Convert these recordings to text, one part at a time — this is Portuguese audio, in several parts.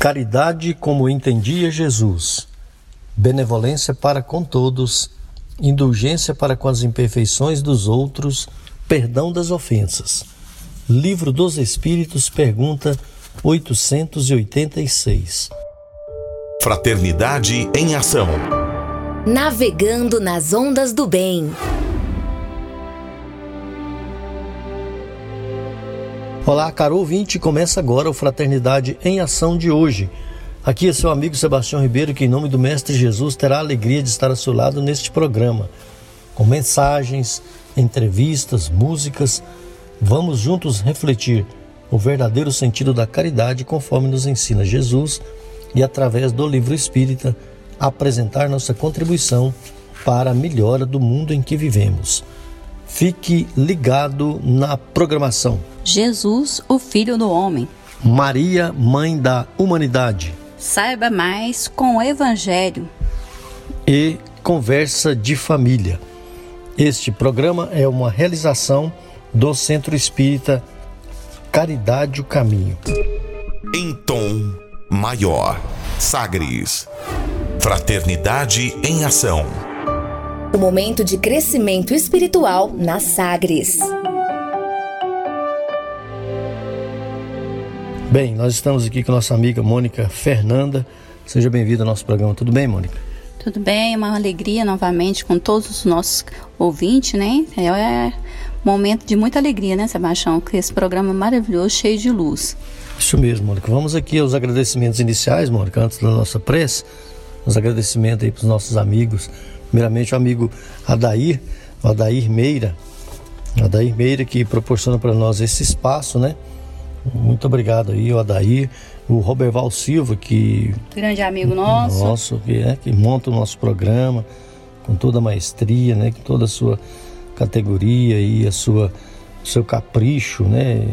Caridade como entendia Jesus, benevolência para com todos, indulgência para com as imperfeições dos outros, perdão das ofensas. Livro dos Espíritos, pergunta 886. Fraternidade em Ação. Navegando nas ondas do bem. Olá, caro ouvinte, começa agora o Fraternidade em Ação de hoje. Aqui é seu amigo Sebastião Ribeiro, que em nome do Mestre Jesus terá a alegria de estar ao seu lado neste programa. Com mensagens, entrevistas, músicas, vamos juntos refletir o verdadeiro sentido da caridade conforme nos ensina Jesus e através do livro espírita apresentar nossa contribuição para a melhora do mundo em que vivemos. Fique ligado na programação. Jesus, o Filho do Homem. Maria, Mãe da Humanidade. Saiba mais com o Evangelho. E Conversa de Família. Este programa é uma realização do Centro Espírita Caridade o Caminho. Em tom maior. Sagres. Fraternidade em Ação. O momento de crescimento espiritual na Sagres. Bem, nós estamos aqui com nossa amiga Mônica Fernanda. Seja bem-vinda ao nosso programa. Tudo bem, Mônica? Tudo bem, é uma alegria novamente com todos os nossos ouvintes, né? É um momento de muita alegria, né, Sebastião? Com esse programa maravilhoso, cheio de luz. Isso mesmo, Mônica. Vamos aqui aos agradecimentos iniciais, Mônica, antes da nossa prece. Os agradecimentos aí para os nossos amigos. Primeiramente, o amigo Adair, o Adair Meira. Adair Meira que proporciona para nós esse espaço, né? Muito obrigado aí, o Adair, o Roberval Silva, que. Grande amigo nosso. Nosso, que, é, que monta o nosso programa com toda a maestria, né? Com toda a sua categoria e a sua seu capricho, né?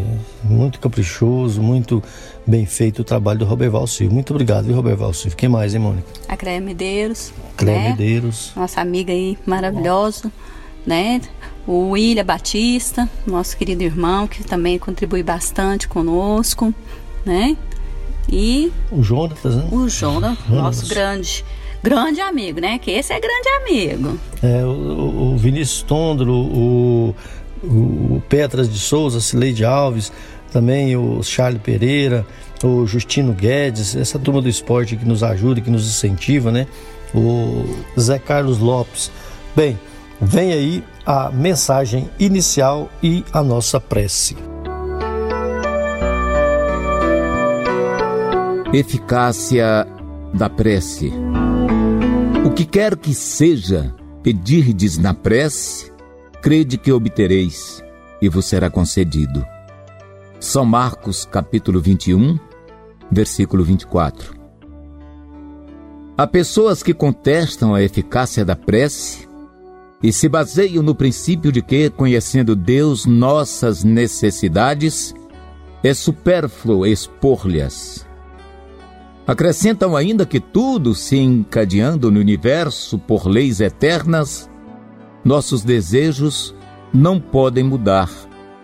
Muito caprichoso, muito bem feito o trabalho do Roberval Silva. Muito obrigado, viu, Roberval Silva? Quem mais, hein, Mônica? A Cléia Medeiros. Cléia né? Medeiros. Nossa amiga aí maravilhosa, né? o William Batista, nosso querido irmão, que também contribui bastante conosco, né? E o Jonatas, né? O Jonas, nosso grande, grande amigo, né? Que esse é grande amigo. É, o, o Vinícius Tondro, o, o Petras de Souza, Cileide Alves, também o Charles Pereira, o Justino Guedes, essa turma do esporte que nos ajuda, que nos incentiva, né? O Zé Carlos Lopes. Bem, vem aí a mensagem inicial e a nossa prece. Eficácia da prece. O que quer que seja, pedirdes na prece, crede que obtereis e vos será concedido. São Marcos, capítulo 21, versículo 24. Há pessoas que contestam a eficácia da prece e se baseiam no princípio de que, conhecendo Deus nossas necessidades, é supérfluo expor-lhes. Acrescentam ainda que tudo se encadeando no universo por leis eternas, nossos desejos não podem mudar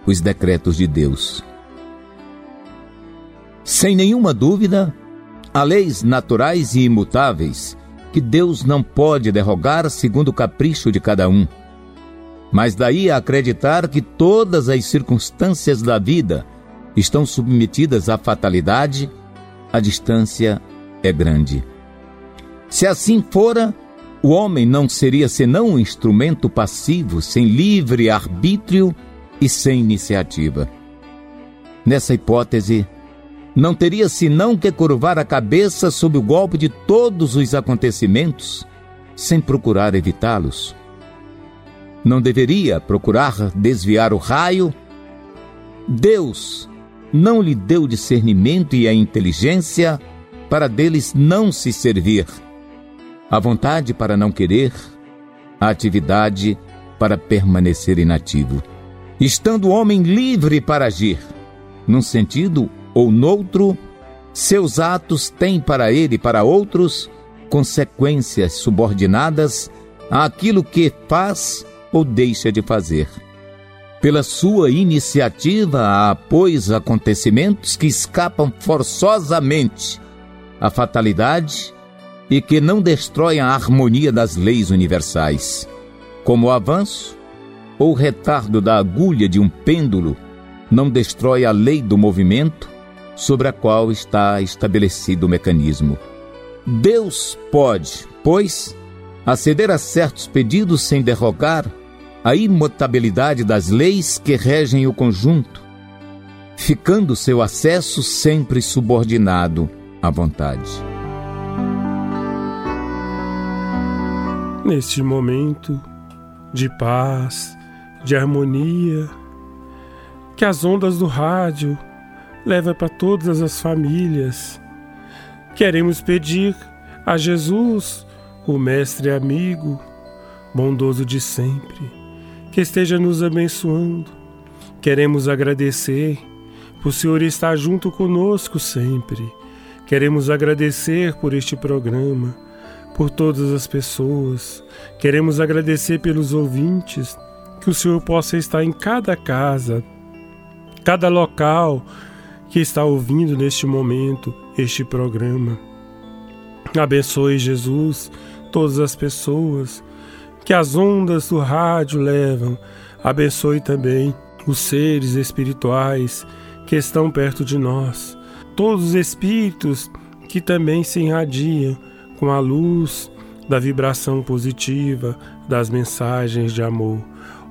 os decretos de Deus. Sem nenhuma dúvida, há leis naturais e imutáveis que Deus não pode derrogar segundo o capricho de cada um. Mas daí a acreditar que todas as circunstâncias da vida estão submetidas à fatalidade, a distância é grande. Se assim fora, o homem não seria senão um instrumento passivo, sem livre arbítrio e sem iniciativa. Nessa hipótese, não teria senão que curvar a cabeça sob o golpe de todos os acontecimentos, sem procurar evitá-los. Não deveria procurar desviar o raio? Deus não lhe deu discernimento e a inteligência para deles não se servir, a vontade para não querer, a atividade para permanecer inativo. Estando o homem livre para agir, num sentido ou noutro, seus atos têm para ele e para outros consequências subordinadas àquilo que faz ou deixa de fazer. Pela sua iniciativa há, pois, acontecimentos que escapam forçosamente a fatalidade e que não destroem a harmonia das leis universais, como o avanço ou retardo da agulha de um pêndulo não destrói a lei do movimento sobre a qual está estabelecido o mecanismo. Deus pode, pois, aceder a certos pedidos sem derrogar a imutabilidade das leis que regem o conjunto, ficando seu acesso sempre subordinado à vontade. Neste momento de paz, de harmonia, que as ondas do rádio levam para todas as famílias. Queremos pedir a Jesus, o Mestre amigo, bondoso de sempre, que esteja nos abençoando. Queremos agradecer por o Senhor estar junto conosco sempre. Queremos agradecer por este programa, por todas as pessoas. Queremos agradecer pelos ouvintes que o Senhor possa estar em cada casa, cada local que está ouvindo neste momento este programa. Abençoe Jesus, todas as pessoas que as ondas do rádio levam. Abençoe também os seres espirituais que estão perto de nós, todos os espíritos que também se irradiam com a luz da vibração positiva das mensagens de amor.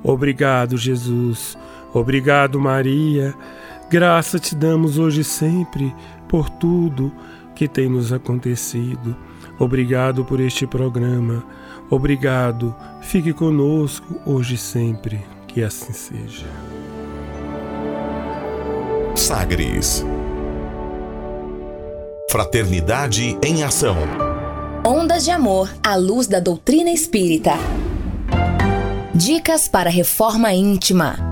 Obrigado, Jesus. Obrigado, Maria. Graça te damos hoje e sempre por tudo que tem nos acontecido. Obrigado por este programa. Obrigado. Fique conosco hoje e sempre. Que assim seja. Sagres. Fraternidade em ação. Ondas de amor à luz da doutrina espírita. Dicas para reforma íntima.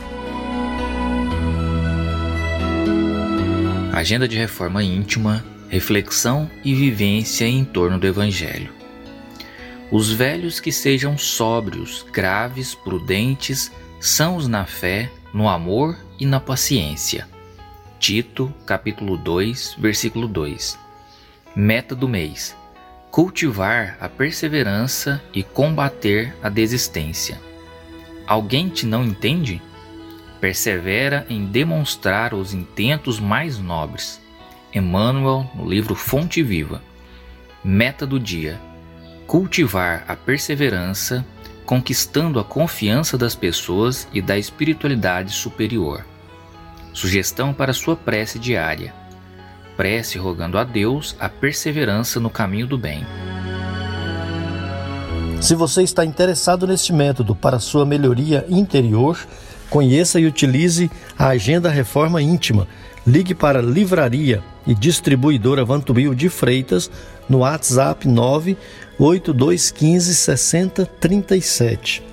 Agenda de reforma íntima, reflexão e vivência em torno do Evangelho. Os velhos que sejam sóbrios, graves, prudentes, sãos na fé, no amor e na paciência. Tito, capítulo 2, versículo 2. Meta do mês: cultivar a perseverança e combater a desistência. Alguém te não entende? Persevera em demonstrar os intentos mais nobres. Emmanuel, no livro Fonte Viva. Meta do dia: cultivar a perseverança, conquistando a confiança das pessoas e da espiritualidade superior. Sugestão para sua prece diária: prece rogando a Deus a perseverança no caminho do bem. Se você está interessado neste método para sua melhoria interior, conheça e utilize a Agenda Reforma Íntima. Ligue para Livraria e Distribuidora Vantubil de Freitas no WhatsApp 98215 6037.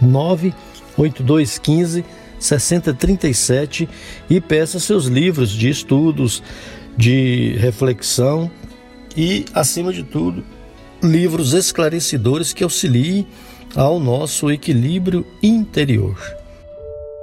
98215 6037 e peça seus livros de estudos, de reflexão e, acima de tudo, livros esclarecedores que auxiliem ao nosso equilíbrio interior.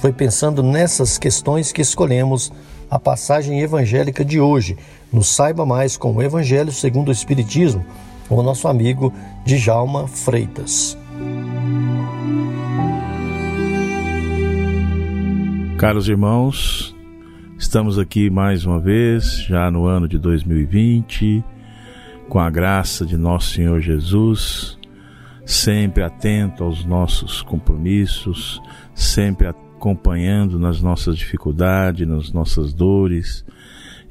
Foi pensando nessas questões que escolhemos a passagem evangélica de hoje. No Saiba Mais com o Evangelho segundo o Espiritismo, com o nosso amigo Djalma Freitas. Caros irmãos, estamos aqui mais uma vez, já no ano de 2020, com a graça de nosso Senhor Jesus, sempre atento aos nossos compromissos, sempre acompanhando nas nossas dificuldades, nas nossas dores,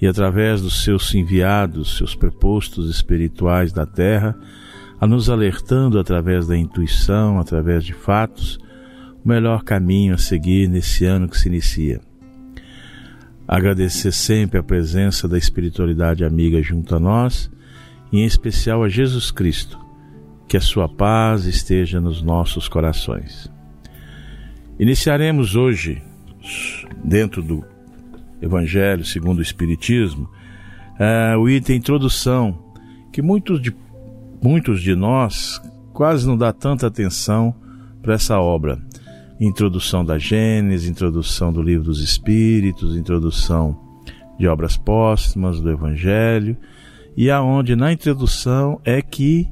e através dos seus enviados, seus prepostos espirituais da terra, a nos alertando através da intuição, através de fatos, o melhor caminho a seguir nesse ano que se inicia. Agradecer sempre a presença da espiritualidade amiga junto a nós, e em especial a Jesus Cristo, que a sua paz esteja nos nossos corações. Iniciaremos hoje, dentro do Evangelho segundo o Espiritismo, uh, o item introdução, que muitos de, muitos de nós quase não dá tanta atenção para essa obra. Introdução da Gênesis, introdução do livro dos Espíritos, introdução de obras póstumas do Evangelho, e aonde na introdução é que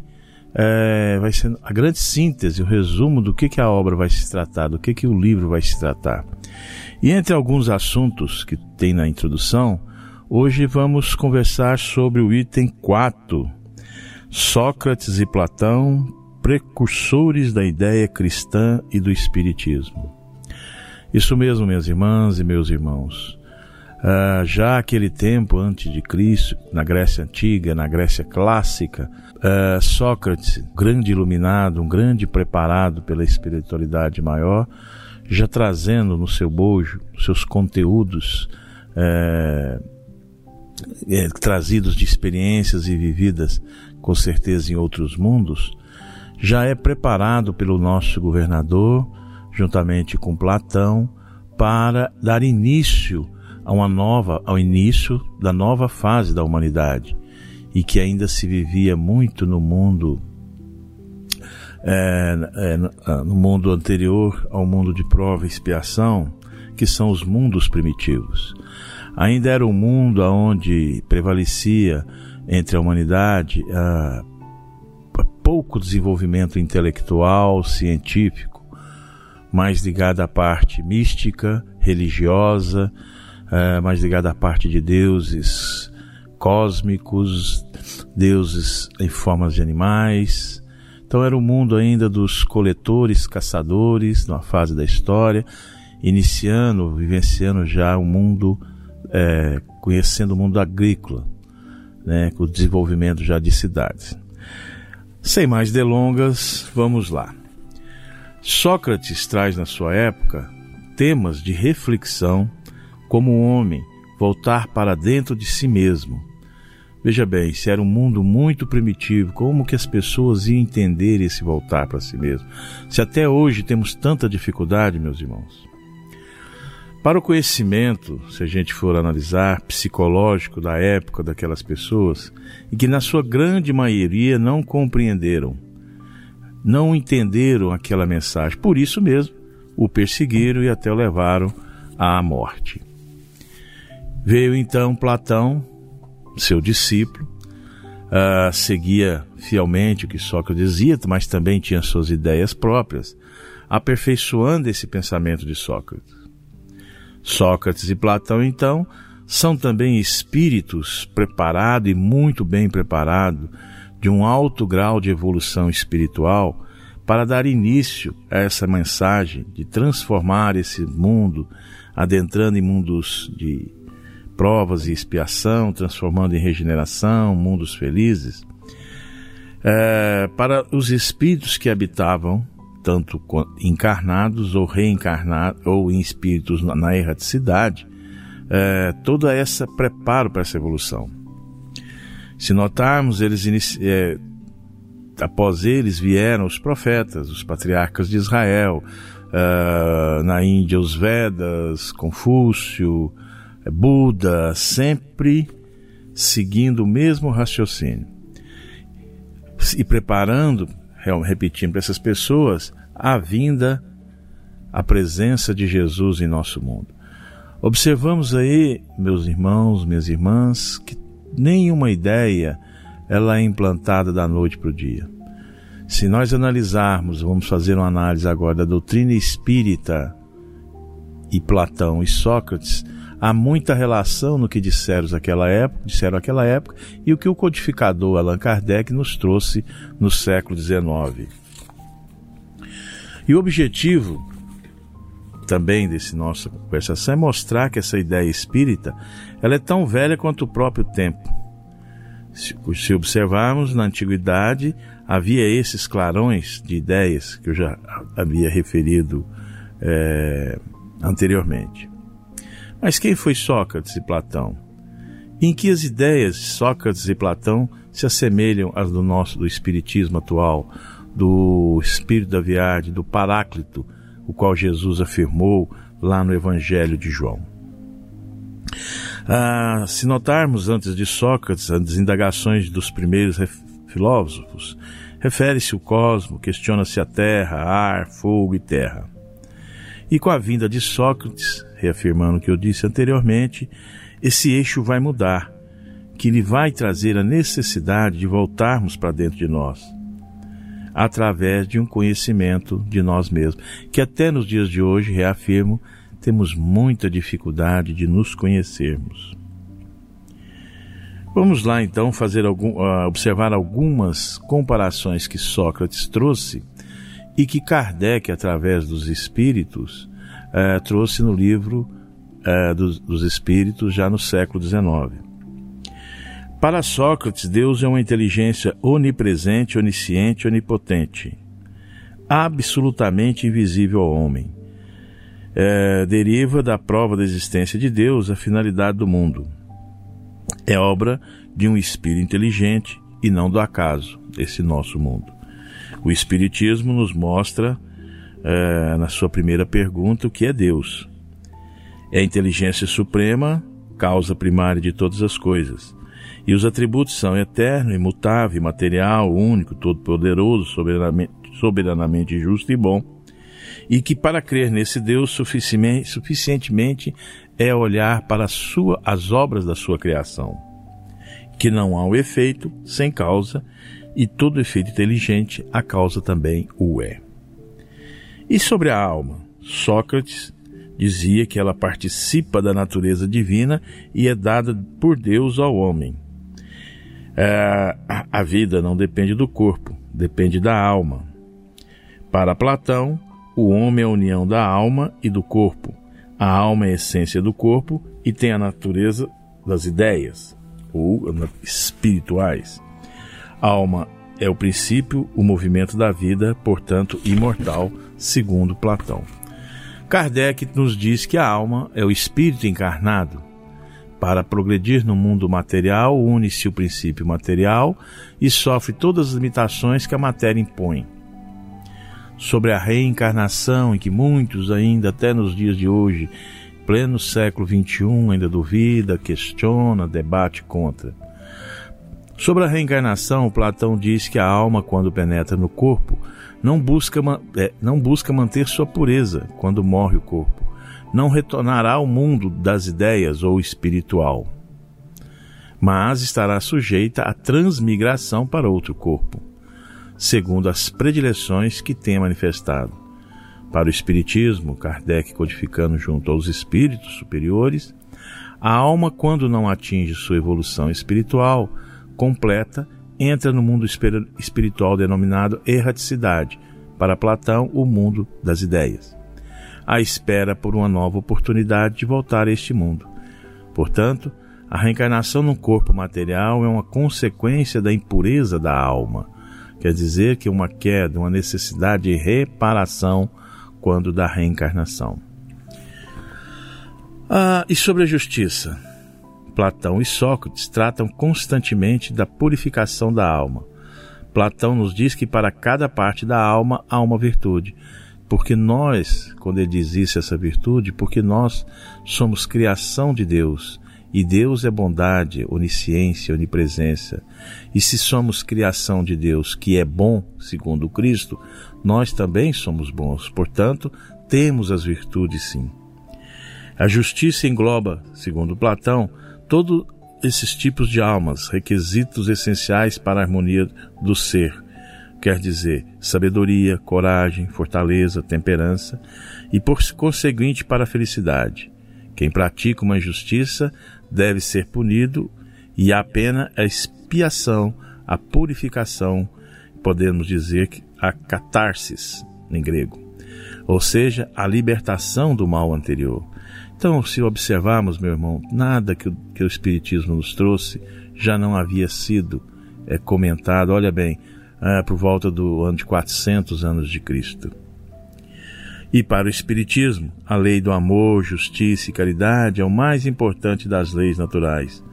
é, vai ser a grande síntese, o resumo do que, que a obra vai se tratar, do que, que o livro vai se tratar. E entre alguns assuntos que tem na introdução, hoje vamos conversar sobre o item 4, Sócrates e Platão precursores da ideia cristã e do Espiritismo. Isso mesmo, minhas irmãs e meus irmãos. Uh, já aquele tempo antes de Cristo, na Grécia Antiga, na Grécia Clássica, uh, Sócrates, grande iluminado, um grande preparado pela espiritualidade maior, já trazendo no seu bojo seus conteúdos uh, trazidos de experiências e vividas com certeza em outros mundos, já é preparado pelo nosso governador, juntamente com Platão, para dar início a uma nova, ao início da nova fase da humanidade e que ainda se vivia muito no mundo é, é, no mundo anterior ao mundo de prova e expiação, que são os mundos primitivos. Ainda era um mundo onde prevalecia entre a humanidade a pouco desenvolvimento intelectual, científico, mais ligado à parte mística, religiosa, uh, mais ligado à parte de deuses cósmicos, deuses em formas de animais. Então era o mundo ainda dos coletores, caçadores, numa fase da história, iniciando, vivenciando já o mundo, é, conhecendo o mundo agrícola, né, com o desenvolvimento já de cidades. Sem mais delongas, vamos lá. Sócrates traz na sua época temas de reflexão como homem voltar para dentro de si mesmo. Veja bem, se era um mundo muito primitivo, como que as pessoas iam entender esse voltar para si mesmo? Se até hoje temos tanta dificuldade, meus irmãos. Para o conhecimento, se a gente for analisar, psicológico da época daquelas pessoas, e que na sua grande maioria não compreenderam, não entenderam aquela mensagem, por isso mesmo o perseguiram e até o levaram à morte. Veio então Platão, seu discípulo, uh, seguia fielmente o que Sócrates dizia, mas também tinha suas ideias próprias, aperfeiçoando esse pensamento de Sócrates. Sócrates e Platão, então, são também espíritos preparados e muito bem preparados de um alto grau de evolução espiritual para dar início a essa mensagem de transformar esse mundo, adentrando em mundos de provas e expiação, transformando em regeneração, mundos felizes. É, para os espíritos que habitavam tanto encarnados ou reencarnados ou em espíritos na erraticidade, é, toda essa preparo para essa evolução. Se notarmos, eles é, após eles vieram os profetas, os patriarcas de Israel, é, na Índia os Vedas, Confúcio, Buda, sempre seguindo o mesmo raciocínio e preparando repetindo para essas pessoas a vinda, a presença de Jesus em nosso mundo. Observamos aí, meus irmãos, minhas irmãs, que nenhuma ideia ela é implantada da noite para o dia. Se nós analisarmos, vamos fazer uma análise agora da doutrina espírita e Platão e Sócrates, há muita relação no que disseram naquela época, disseram naquela época e o que o codificador Allan Kardec nos trouxe no século XIX. E o objetivo também desse nossa conversação é mostrar que essa ideia espírita ela é tão velha quanto o próprio tempo. Se, se observarmos na antiguidade, havia esses clarões de ideias que eu já havia referido é, anteriormente. Mas quem foi Sócrates e Platão? Em que as ideias de Sócrates e Platão se assemelham às do nosso do espiritismo atual, do espírito da viagem, do Paráclito, o qual Jesus afirmou lá no Evangelho de João? Ah, se notarmos antes de Sócrates as indagações dos primeiros filósofos, refere-se o cosmo, questiona-se a terra, ar, fogo e terra. E com a vinda de Sócrates, reafirmando o que eu disse anteriormente, esse eixo vai mudar, que lhe vai trazer a necessidade de voltarmos para dentro de nós, através de um conhecimento de nós mesmos, que até nos dias de hoje, reafirmo, temos muita dificuldade de nos conhecermos. Vamos lá então fazer algum, uh, observar algumas comparações que Sócrates trouxe e que Kardec, através dos espíritos, uh, trouxe no livro uh, dos, dos Espíritos já no século XIX. Para Sócrates, Deus é uma inteligência onipresente, onisciente, onipotente, absolutamente invisível ao homem. É, deriva da prova da existência de Deus a finalidade do mundo é obra de um espírito inteligente e não do acaso, esse nosso mundo. O Espiritismo nos mostra, é, na sua primeira pergunta, o que é Deus. É a inteligência suprema, causa primária de todas as coisas. E os atributos são eterno, imutável, material, único, todo-poderoso, soberanamente, soberanamente justo e bom. E que para crer nesse Deus suficientemente é olhar para sua, as obras da sua criação, que não há o efeito sem causa, e todo efeito inteligente a causa também o é. E sobre a alma, Sócrates dizia que ela participa da natureza divina e é dada por Deus ao homem. É, a vida não depende do corpo, depende da alma. Para Platão, o homem é a união da alma e do corpo, a alma é a essência do corpo e tem a natureza das ideias, ou espirituais. Alma é o princípio, o movimento da vida, portanto, imortal, segundo Platão. Kardec nos diz que a alma é o espírito encarnado. Para progredir no mundo material, une-se o princípio material e sofre todas as limitações que a matéria impõe sobre a reencarnação em que muitos ainda até nos dias de hoje, pleno século XXI, ainda duvida, questiona, debate contra. Sobre a reencarnação, Platão diz que a alma, quando penetra no corpo, não busca, é, não busca manter sua pureza quando morre o corpo. Não retornará ao mundo das ideias ou espiritual, mas estará sujeita à transmigração para outro corpo segundo as predileções que tem manifestado. Para o Espiritismo, Kardec codificando junto aos espíritos superiores, a alma, quando não atinge sua evolução espiritual completa, entra no mundo espiritual denominado erraticidade, para Platão, o mundo das ideias. A espera por uma nova oportunidade de voltar a este mundo. Portanto, a reencarnação no corpo material é uma consequência da impureza da alma Quer dizer que uma queda, uma necessidade de reparação quando da reencarnação. Ah, e sobre a justiça? Platão e Sócrates tratam constantemente da purificação da alma. Platão nos diz que para cada parte da alma há uma virtude, porque nós, quando ele diz isso, essa virtude, porque nós somos criação de Deus e Deus é bondade, onisciência, onipresença. E se somos criação de Deus, que é bom, segundo Cristo, nós também somos bons. Portanto, temos as virtudes sim. A justiça engloba, segundo Platão, todos esses tipos de almas, requisitos essenciais para a harmonia do ser, quer dizer sabedoria, coragem, fortaleza, temperança e, por conseguinte, para a felicidade. Quem pratica uma injustiça deve ser punido e a pena é a expiação, a purificação, podemos dizer que a catarsis em grego, ou seja, a libertação do mal anterior. Então, se observarmos, meu irmão, nada que o, que o Espiritismo nos trouxe já não havia sido é, comentado, olha bem, é, por volta do ano de 400 anos de Cristo. E para o Espiritismo, a lei do amor, justiça e caridade é o mais importante das leis naturais,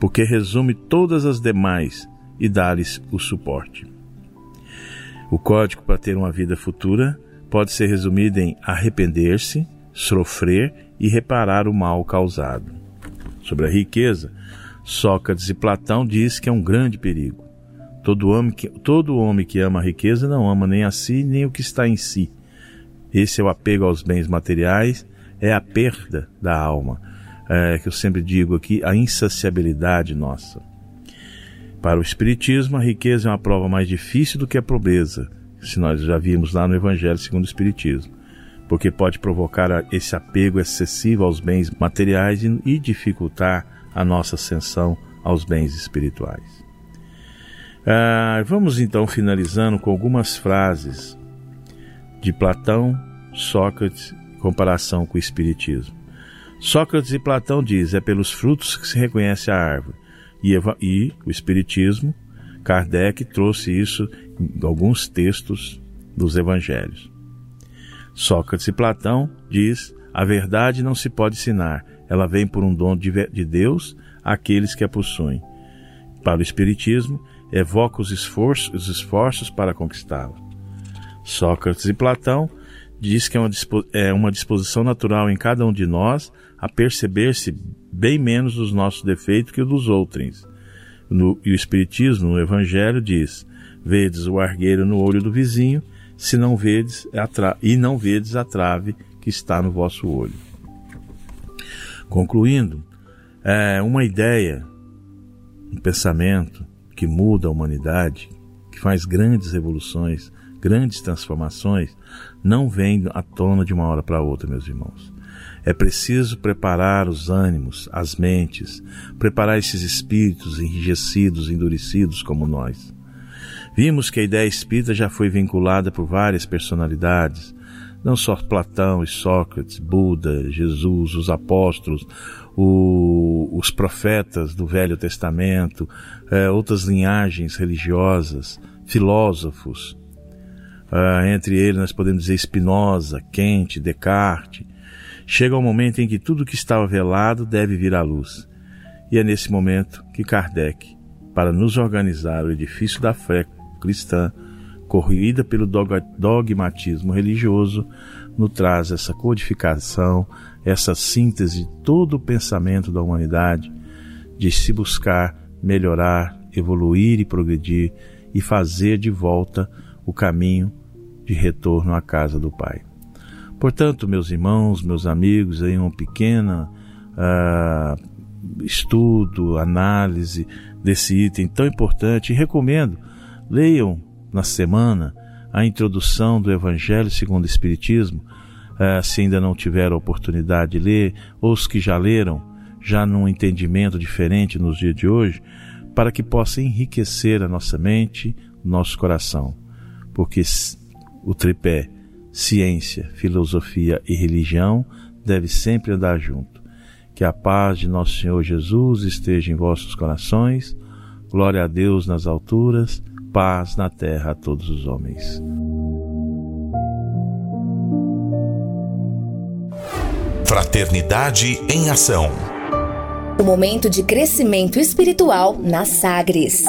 porque resume todas as demais e dá-lhes o suporte. O código para ter uma vida futura pode ser resumido em arrepender-se, sofrer e reparar o mal causado. Sobre a riqueza, Sócrates e Platão diz que é um grande perigo. Todo homem, que, todo homem que ama a riqueza não ama nem a si nem o que está em si. Esse é o apego aos bens materiais, é a perda da alma, é, que eu sempre digo aqui, a insaciabilidade nossa. Para o Espiritismo, a riqueza é uma prova mais difícil do que a pobreza, se nós já vimos lá no Evangelho segundo o Espiritismo, porque pode provocar esse apego excessivo aos bens materiais e dificultar a nossa ascensão aos bens espirituais. Ah, vamos então finalizando com algumas frases de Platão, Sócrates, em comparação com o Espiritismo. Sócrates e Platão diz: é pelos frutos que se reconhece a árvore. E, e o Espiritismo, Kardec trouxe isso em alguns textos dos Evangelhos. Sócrates e Platão diz: a verdade não se pode ensinar, ela vem por um dom de Deus àqueles que a possuem. Para o Espiritismo, evoca os esforços, os esforços para conquistá-la. Sócrates e Platão diz que é uma, é uma disposição natural em cada um de nós a perceber-se bem menos dos nossos defeitos que os dos outros. No, e o Espiritismo, no Evangelho, diz: Vedes o argueiro no olho do vizinho, se não vedes e não vedes a trave que está no vosso olho. Concluindo, é uma ideia, um pensamento que muda a humanidade, que faz grandes revoluções, grandes transformações não vêm à tona de uma hora para outra, meus irmãos. É preciso preparar os ânimos, as mentes, preparar esses espíritos enrijecidos, endurecidos como nós. Vimos que a ideia espírita já foi vinculada por várias personalidades, não só Platão e Sócrates, Buda, Jesus, os apóstolos, o, os profetas do Velho Testamento, é, outras linhagens religiosas, filósofos, Uh, entre eles nós podemos dizer Spinoza, Kant, Descartes. Chega um momento em que tudo que estava velado deve vir à luz. E é nesse momento que Kardec, para nos organizar o edifício da fé cristã, corrida pelo dogmatismo religioso, nos traz essa codificação, essa síntese de todo o pensamento da humanidade, de se buscar melhorar, evoluir e progredir e fazer de volta o caminho de retorno à casa do Pai. Portanto, meus irmãos, meus amigos, em um pequeno uh, estudo, análise desse item tão importante, recomendo, leiam na semana a introdução do Evangelho segundo o Espiritismo, uh, se ainda não tiveram a oportunidade de ler, ou os que já leram, já num entendimento diferente nos dias de hoje, para que possa enriquecer a nossa mente, nosso coração porque o tripé ciência, filosofia e religião deve sempre andar junto. Que a paz de nosso Senhor Jesus esteja em vossos corações. Glória a Deus nas alturas, paz na terra a todos os homens. Fraternidade em ação. O momento de crescimento espiritual na Sagres.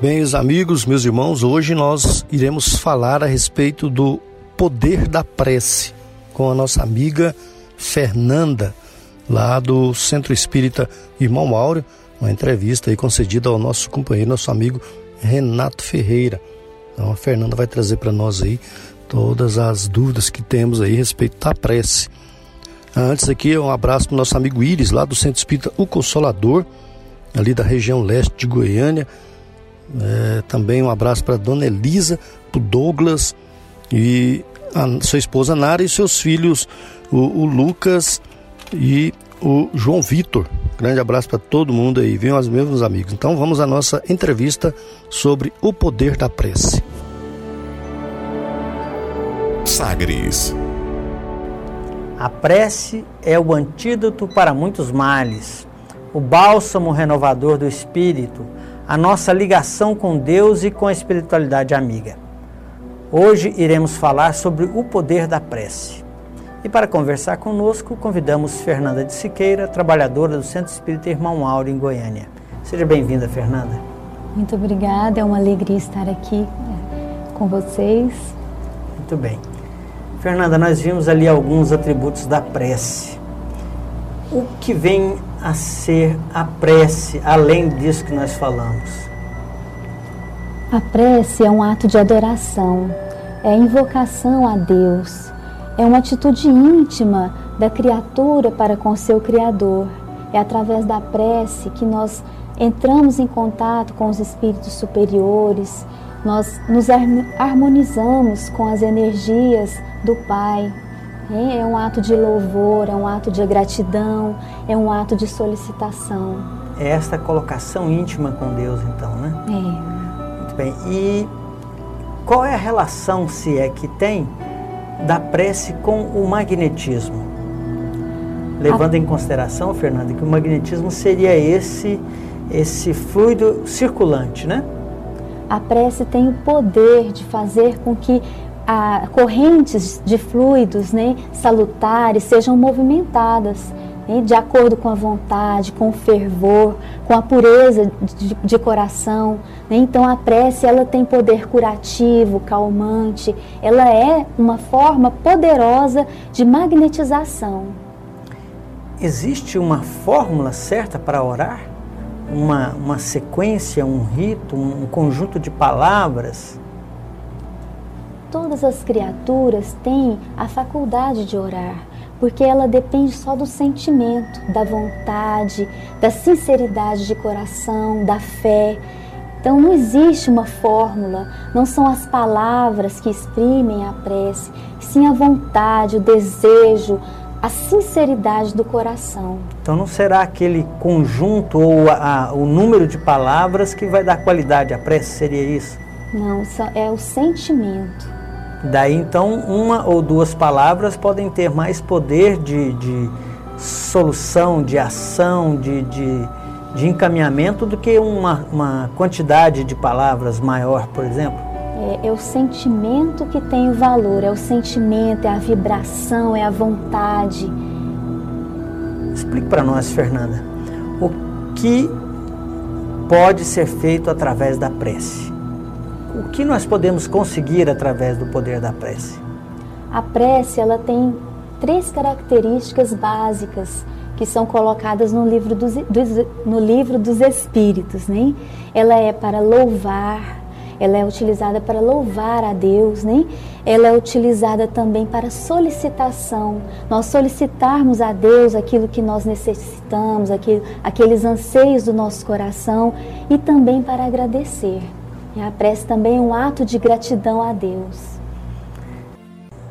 Bem, meus amigos, meus irmãos, hoje nós iremos falar a respeito do poder da prece com a nossa amiga Fernanda, lá do Centro Espírita Irmão Áureo, uma entrevista aí concedida ao nosso companheiro, nosso amigo Renato Ferreira. Então a Fernanda vai trazer para nós aí todas as dúvidas que temos aí a respeito da prece. Antes aqui, um abraço para o nosso amigo Iris, lá do Centro Espírita O Consolador, ali da região leste de Goiânia. É, também um abraço para Dona Elisa, para Douglas e a sua esposa Nara e seus filhos, o, o Lucas e o João Vitor. Grande abraço para todo mundo aí, viu, os meus amigos. Então vamos à nossa entrevista sobre o poder da prece. Sagres. A prece é o antídoto para muitos males, o bálsamo renovador do espírito, a nossa ligação com Deus e com a espiritualidade amiga. Hoje iremos falar sobre o poder da prece. E para conversar conosco, convidamos Fernanda de Siqueira, trabalhadora do Centro Espírita Irmão Áureo, em Goiânia. Seja bem-vinda, Fernanda. Muito obrigada, é uma alegria estar aqui é, com vocês. Muito bem. Fernanda, nós vimos ali alguns atributos da prece. O que vem a ser a prece, além disso que nós falamos? A prece é um ato de adoração, é invocação a Deus, é uma atitude íntima da criatura para com seu Criador. É através da prece que nós entramos em contato com os espíritos superiores, nós nos harmonizamos com as energias do Pai. É um ato de louvor, é um ato de gratidão, é um ato de solicitação. É esta colocação íntima com Deus, então, né? É. Bem. E qual é a relação, se é que tem, da prece com o magnetismo? Levando a... em consideração, Fernanda, que o magnetismo seria esse, esse fluido circulante, né? A prece tem o poder de fazer com que a, correntes de fluidos né, salutares sejam movimentadas de acordo com a vontade, com o fervor, com a pureza de, de coração. Né? Então a prece ela tem poder curativo, calmante, ela é uma forma poderosa de magnetização. Existe uma fórmula certa para orar? Uma, uma sequência, um rito, um conjunto de palavras? Todas as criaturas têm a faculdade de orar, porque ela depende só do sentimento, da vontade, da sinceridade de coração, da fé. Então não existe uma fórmula, não são as palavras que exprimem a prece, sim a vontade, o desejo, a sinceridade do coração. Então não será aquele conjunto ou a, a, o número de palavras que vai dar qualidade à prece, seria isso? Não, é o sentimento. Daí então uma ou duas palavras podem ter mais poder de, de solução, de ação, de, de, de encaminhamento do que uma, uma quantidade de palavras maior, por exemplo. É, é, o sentimento que tem o valor, é o sentimento, é a vibração, é a vontade. Explique para nós, Fernanda, o que pode ser feito através da prece o que nós podemos conseguir através do poder da prece? A prece ela tem três características básicas que são colocadas no livro dos, dos, no livro dos Espíritos, né? Ela é para louvar, ela é utilizada para louvar a Deus, né? Ela é utilizada também para solicitação. Nós solicitarmos a Deus aquilo que nós necessitamos, aquilo, aqueles anseios do nosso coração e também para agradecer. E a prece também é um ato de gratidão a Deus.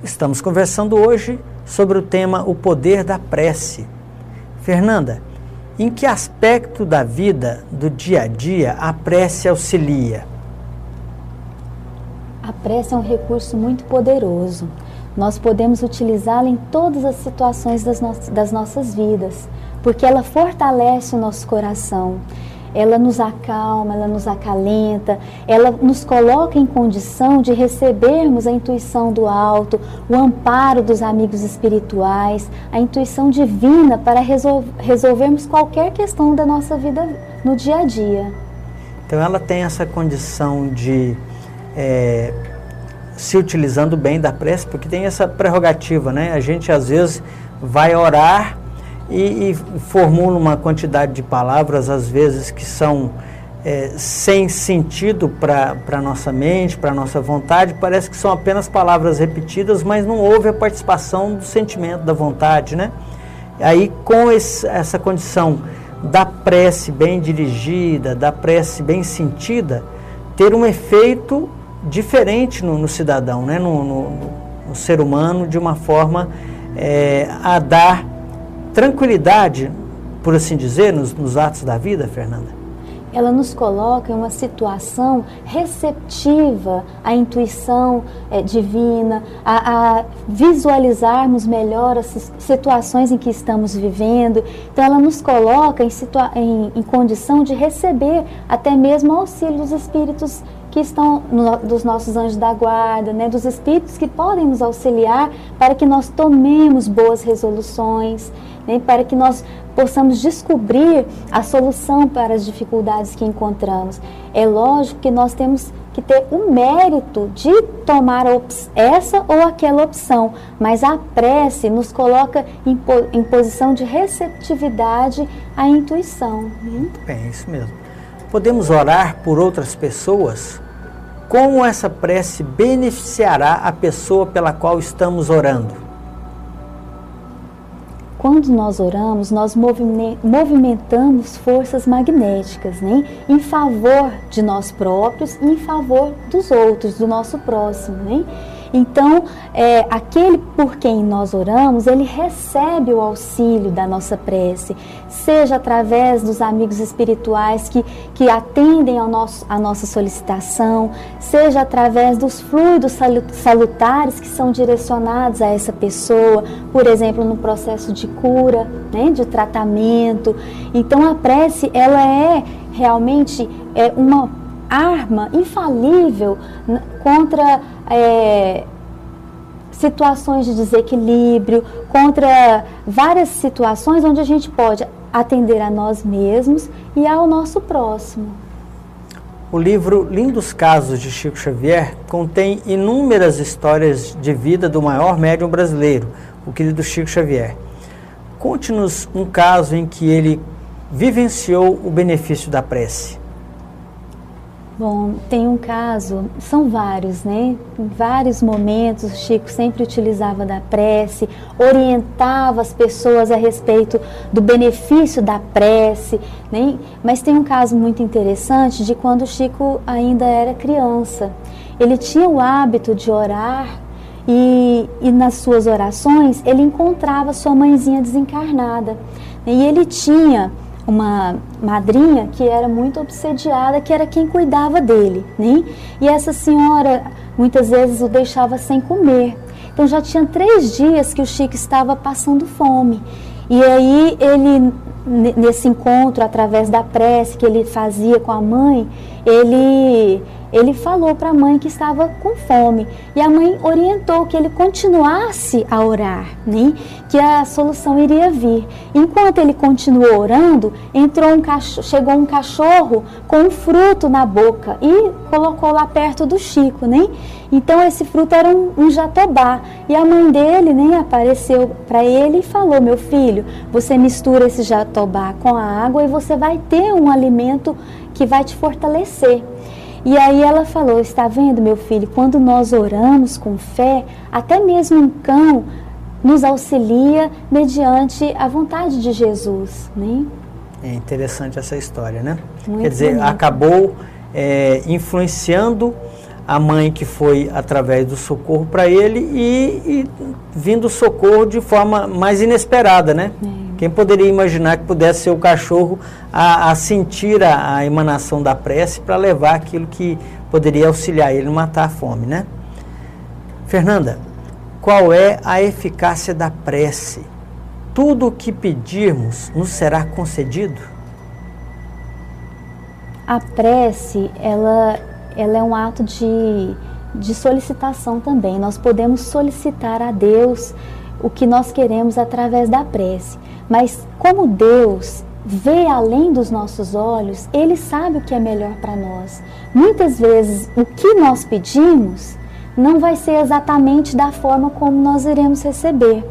Estamos conversando hoje sobre o tema O Poder da Prece. Fernanda, em que aspecto da vida, do dia a dia, a prece auxilia? A prece é um recurso muito poderoso. Nós podemos utilizá-la em todas as situações das, no das nossas vidas, porque ela fortalece o nosso coração ela nos acalma, ela nos acalenta, ela nos coloca em condição de recebermos a intuição do alto, o amparo dos amigos espirituais, a intuição divina para resol resolvermos qualquer questão da nossa vida no dia a dia. Então ela tem essa condição de é, se utilizando bem da prece, porque tem essa prerrogativa, né? A gente às vezes vai orar e, e formula uma quantidade de palavras, às vezes, que são é, sem sentido para a nossa mente, para a nossa vontade, parece que são apenas palavras repetidas, mas não houve a participação do sentimento, da vontade, né? Aí, com esse, essa condição da prece bem dirigida, da prece bem sentida, ter um efeito diferente no, no cidadão, né? no, no, no, ser humano, de uma forma é, a dar tranquilidade, por assim dizer, nos, nos atos da vida, Fernanda? ela nos coloca em uma situação receptiva à intuição é, divina, a, a, visualizarmos melhor as situações em que estamos vivendo. Então, ela nos coloca em, em, em condição de receber até mesmo o auxílio dos espíritos que estão no, dos nossos anjos da guarda, né, dos espíritos que podem nos auxiliar para que nós tomemos boas resoluções, né, para que nós possamos descobrir a solução para as dificuldades que encontramos. É lógico que nós temos que ter o mérito de tomar essa ou aquela opção, mas a prece nos coloca em, em posição de receptividade à intuição. Muito é isso mesmo. Podemos orar por outras pessoas? Como essa prece beneficiará a pessoa pela qual estamos orando? Quando nós oramos, nós movimentamos forças magnéticas né? em favor de nós próprios e em favor dos outros, do nosso próximo. Né? Então, é, aquele por quem nós oramos, ele recebe o auxílio da nossa prece, seja através dos amigos espirituais que, que atendem ao nosso, a nossa solicitação, seja através dos fluidos salutares que são direcionados a essa pessoa, por exemplo, no processo de cura, né, de tratamento. Então, a prece, ela é realmente é uma arma infalível contra é, situações de desequilíbrio, contra várias situações onde a gente pode atender a nós mesmos e ao nosso próximo. O livro Lindos Casos de Chico Xavier contém inúmeras histórias de vida do maior médium brasileiro, o querido Chico Xavier. Conte-nos um caso em que ele vivenciou o benefício da prece. Bom, tem um caso, são vários, né? Em vários momentos, o Chico sempre utilizava da prece, orientava as pessoas a respeito do benefício da prece, né? Mas tem um caso muito interessante de quando o Chico ainda era criança. Ele tinha o hábito de orar e, e nas suas orações ele encontrava sua mãezinha desencarnada. E ele tinha uma madrinha que era muito obsediada, que era quem cuidava dele, né? E essa senhora muitas vezes o deixava sem comer. Então já tinha três dias que o Chico estava passando fome. E aí ele, nesse encontro, através da prece que ele fazia com a mãe, ele ele falou para a mãe que estava com fome e a mãe orientou que ele continuasse a orar, né? que a solução iria vir. Enquanto ele continuou orando, entrou um cachorro, chegou um cachorro com um fruto na boca e colocou lá perto do Chico, né? Então esse fruto era um, um jatobá e a mãe dele, né, apareceu para ele e falou: "Meu filho, você mistura esse jatobá com a água e você vai ter um alimento que vai te fortalecer." E aí ela falou: Está vendo, meu filho, quando nós oramos com fé, até mesmo um cão nos auxilia mediante a vontade de Jesus. Né? É interessante essa história, né? Muito Quer dizer, bonito. acabou é, influenciando a mãe que foi através do socorro para ele e, e, vindo socorro de forma mais inesperada, né? É. Quem poderia imaginar que pudesse ser o cachorro a, a sentir a, a, emanação da prece para levar aquilo que poderia auxiliar ele a matar a fome, né? Fernanda, qual é a eficácia da prece? Tudo o que pedirmos nos será concedido? A prece, ela, ela é um ato de, de solicitação também. Nós podemos solicitar a Deus o que nós queremos através da prece. Mas como Deus vê além dos nossos olhos, Ele sabe o que é melhor para nós. Muitas vezes o que nós pedimos não vai ser exatamente da forma como nós iremos receber.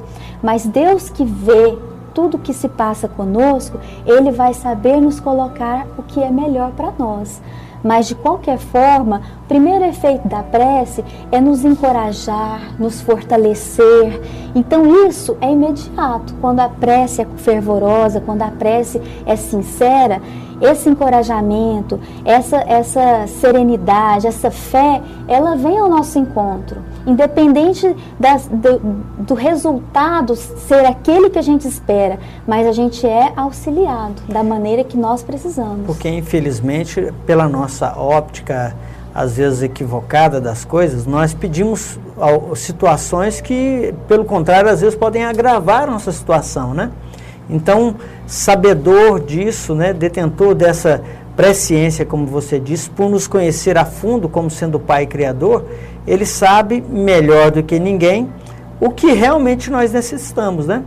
Mas Deus que vê tudo que se passa conosco, Ele vai saber nos colocar o que é melhor para nós. Mas de qualquer forma, o primeiro efeito da prece é nos encorajar, nos fortalecer. Então isso é imediato. Quando a prece é fervorosa, quando a prece é sincera, esse encorajamento, essa, essa serenidade, essa fé, ela vem ao nosso encontro. Independente das, do, do resultado ser aquele que a gente espera, mas a gente é auxiliado da maneira que nós precisamos. Porque, infelizmente, pela nossa óptica, às vezes equivocada das coisas, nós pedimos situações que, pelo contrário, às vezes podem agravar nossa situação, né? Então, sabedor disso, né, detentor dessa presciência, como você disse, por nos conhecer a fundo como sendo Pai Criador, ele sabe melhor do que ninguém o que realmente nós necessitamos, né?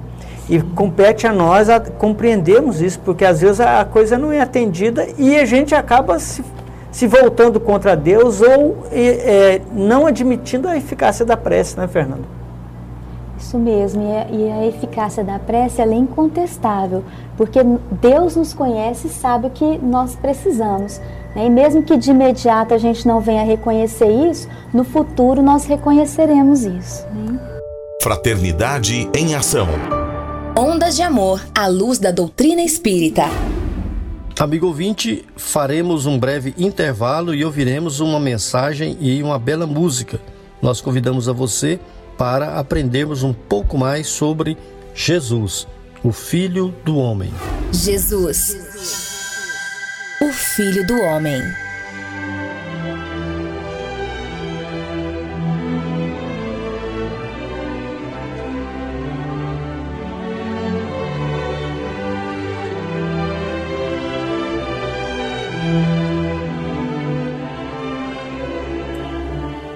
E compete a nós a compreendermos isso, porque às vezes a coisa não é atendida e a gente acaba se, se voltando contra Deus ou é, não admitindo a eficácia da prece, né, Fernando? Isso mesmo, e a, e a eficácia da prece é incontestável, porque Deus nos conhece e sabe o que nós precisamos. Né? E mesmo que de imediato a gente não venha reconhecer isso, no futuro nós reconheceremos isso. Né? Fraternidade em Ação. Ondas de Amor à luz da doutrina espírita. Amigo ouvinte, faremos um breve intervalo e ouviremos uma mensagem e uma bela música. Nós convidamos a você para aprendermos um pouco mais sobre Jesus, o Filho do Homem. Jesus, o Filho do Homem.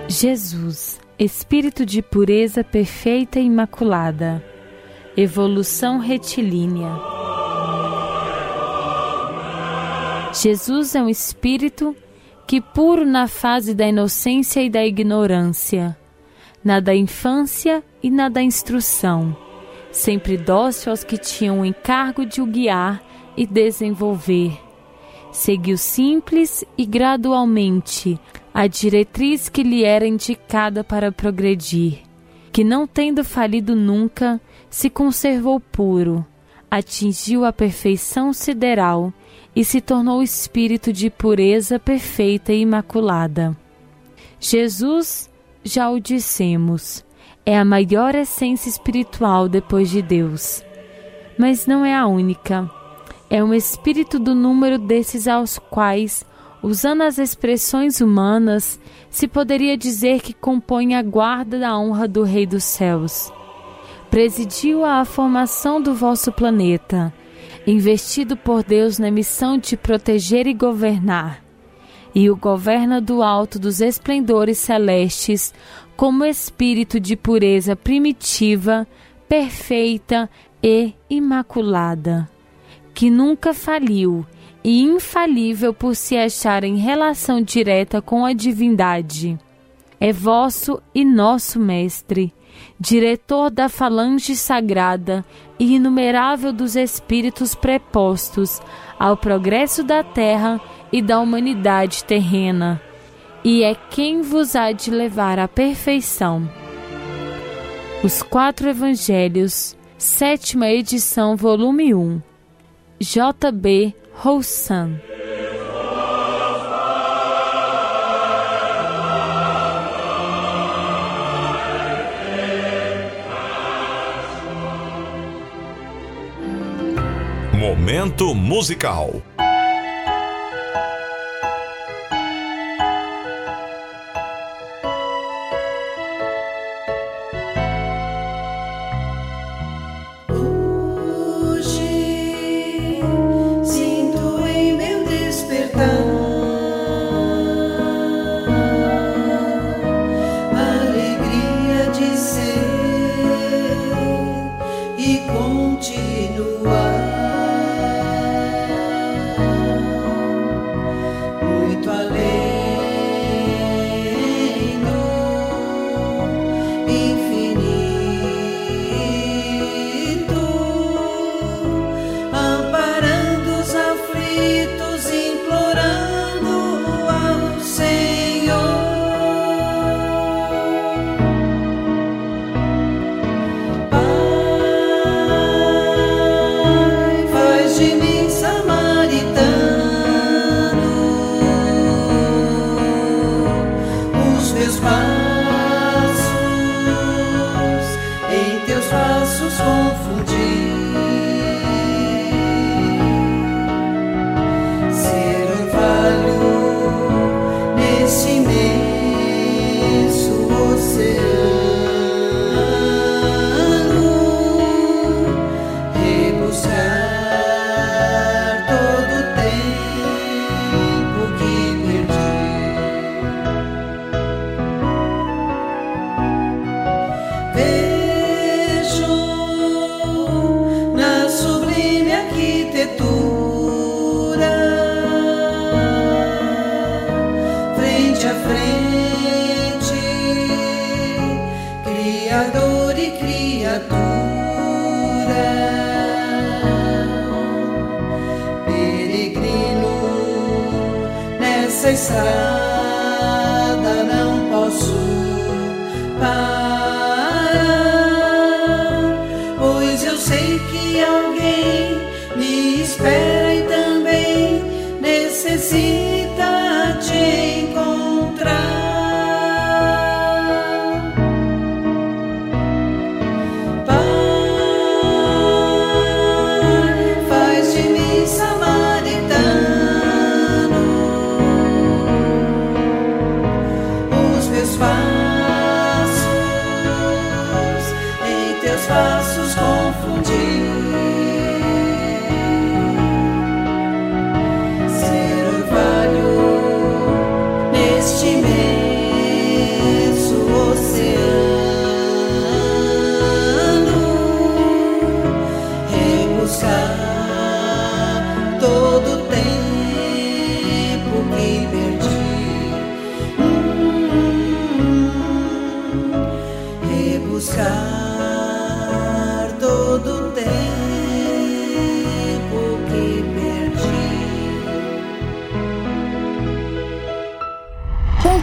Jesus Espírito de pureza perfeita e imaculada. Evolução retilínea. Jesus é um espírito que, puro na fase da inocência e da ignorância, na da infância e na da instrução, sempre dócil aos que tinham o encargo de o guiar e desenvolver, seguiu simples e gradualmente a diretriz que lhe era indicada para progredir, que não tendo falido nunca, se conservou puro, atingiu a perfeição sideral e se tornou espírito de pureza perfeita e imaculada. Jesus, já o dissemos, é a maior essência espiritual depois de Deus. Mas não é a única. É um espírito do número desses aos quais Usando as expressões humanas, se poderia dizer que compõe a guarda da honra do Rei dos Céus. Presidiu a formação do vosso planeta, investido por Deus na missão de proteger e governar. E o governa do alto dos esplendores celestes, como espírito de pureza primitiva, perfeita e imaculada, que nunca faliu e infalível por se achar em relação direta com a divindade. É vosso e nosso Mestre, diretor da falange sagrada e inumerável dos espíritos prepostos ao progresso da terra e da humanidade terrena, e é quem vos há de levar à perfeição. Os Quatro Evangelhos, sétima edição, volume 1. J.B. Houssan. Momento musical.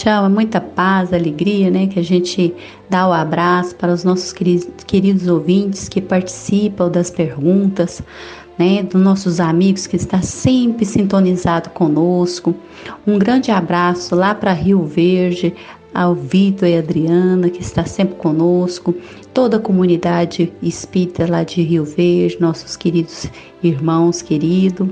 Tchau, é muita paz, alegria, né? Que a gente dá o abraço para os nossos queridos ouvintes que participam das perguntas, né? Dos nossos amigos que está sempre sintonizado conosco. Um grande abraço lá para Rio Verde, ao Vitor e Adriana, que está sempre conosco, toda a comunidade espírita lá de Rio Verde, nossos queridos irmãos queridos.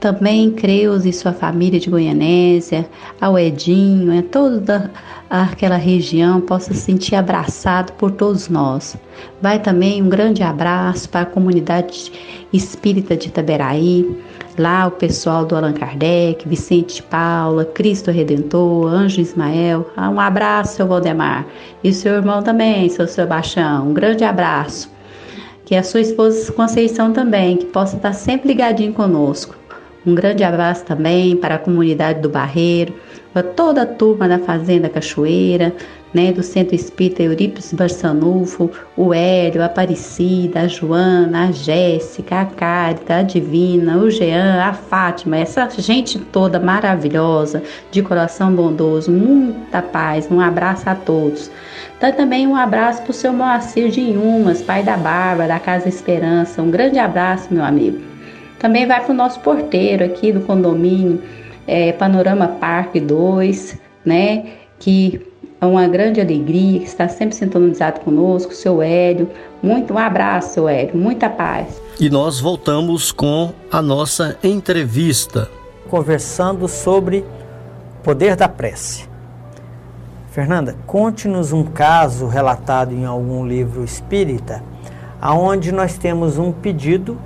Também Creus e sua família de Goianésia, ao Edinho, a toda aquela região possa se sentir abraçado por todos nós. Vai também um grande abraço para a comunidade espírita de Itaberaí, lá o pessoal do Allan Kardec, Vicente de Paula, Cristo Redentor, Anjo Ismael. Ah, um abraço, seu Valdemar. E seu irmão também, seu Sebastião. Um grande abraço. Que a sua esposa Conceição também, que possa estar sempre ligadinho conosco. Um grande abraço também para a comunidade do Barreiro, para toda a turma da Fazenda Cachoeira, né, do Centro Espírita Eurípides Barçanufo, o Hélio, a Aparecida, a Joana, a Jéssica, a Cárita, a Divina, o Jean, a Fátima, essa gente toda maravilhosa, de coração bondoso, muita paz, um abraço a todos. Então também um abraço para o seu Moacir de Inhumas, pai da Bárbara, da Casa Esperança, um grande abraço, meu amigo. Também vai para o nosso porteiro aqui do condomínio, é, Panorama Parque 2, né? Que É uma grande alegria que está sempre sintonizado conosco, seu Hélio. Muito um abraço, seu Hélio. Muita paz. E nós voltamos com a nossa entrevista. Conversando sobre o poder da prece. Fernanda, conte-nos um caso relatado em algum livro espírita, aonde nós temos um pedido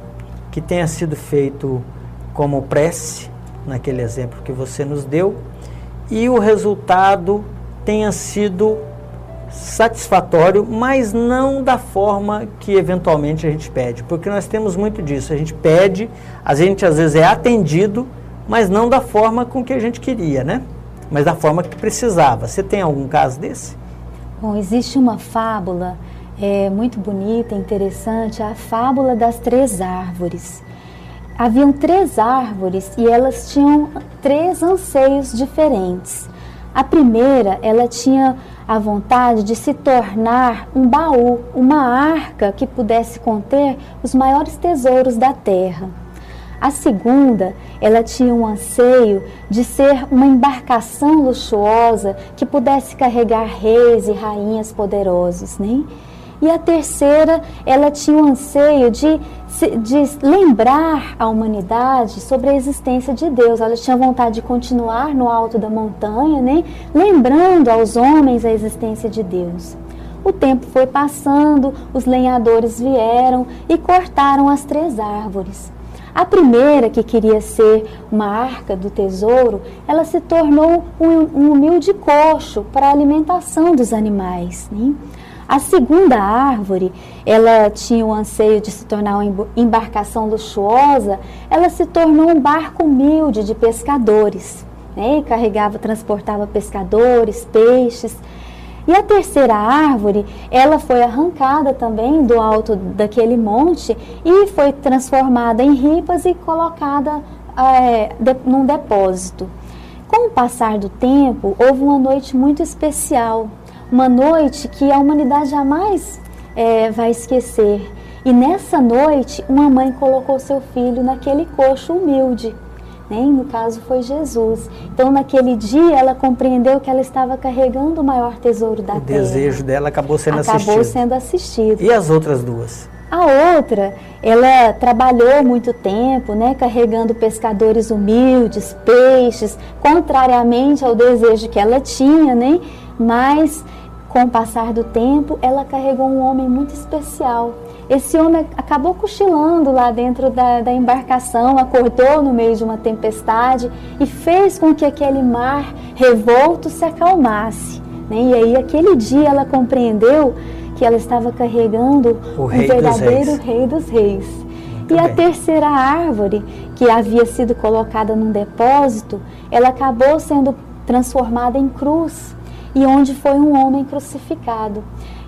que tenha sido feito como prece, naquele exemplo que você nos deu, e o resultado tenha sido satisfatório, mas não da forma que eventualmente a gente pede, porque nós temos muito disso. A gente pede, a gente às vezes é atendido, mas não da forma com que a gente queria, né? Mas da forma que precisava. Você tem algum caso desse? Bom, existe uma fábula é, muito bonita, interessante, a fábula das três árvores. Haviam três árvores e elas tinham três anseios diferentes. A primeira, ela tinha a vontade de se tornar um baú, uma arca que pudesse conter os maiores tesouros da terra. A segunda, ela tinha um anseio de ser uma embarcação luxuosa que pudesse carregar reis e rainhas poderosos, né? E a terceira, ela tinha um anseio de, de lembrar a humanidade sobre a existência de Deus. Ela tinha vontade de continuar no alto da montanha, né? lembrando aos homens a existência de Deus. O tempo foi passando, os lenhadores vieram e cortaram as três árvores. A primeira, que queria ser uma arca do tesouro, ela se tornou um humilde coxo para a alimentação dos animais. Né? A segunda árvore, ela tinha o anseio de se tornar uma embarcação luxuosa, ela se tornou um barco humilde de pescadores. Né? Carregava, transportava pescadores, peixes. E a terceira árvore, ela foi arrancada também do alto daquele monte e foi transformada em ripas e colocada é, de, num depósito. Com o passar do tempo, houve uma noite muito especial uma noite que a humanidade jamais é, vai esquecer. E nessa noite, uma mãe colocou seu filho naquele coxo humilde. Né? No caso, foi Jesus. Então, naquele dia, ela compreendeu que ela estava carregando o maior tesouro da o terra. O desejo dela acabou sendo acabou assistido. Acabou sendo assistido. E as outras duas? A outra, ela trabalhou muito tempo, né, carregando pescadores humildes, peixes, contrariamente ao desejo que ela tinha, né? Mas com o passar do tempo, ela carregou um homem muito especial. Esse homem acabou cochilando lá dentro da, da, embarcação, acordou no meio de uma tempestade e fez com que aquele mar revolto se acalmasse. Né? E aí, aquele dia, ela compreendeu que ela estava carregando o um verdadeiro rei dos reis. Muito e bem. a terceira árvore, que havia sido colocada num depósito, ela acabou sendo transformada em cruz e onde foi um homem crucificado.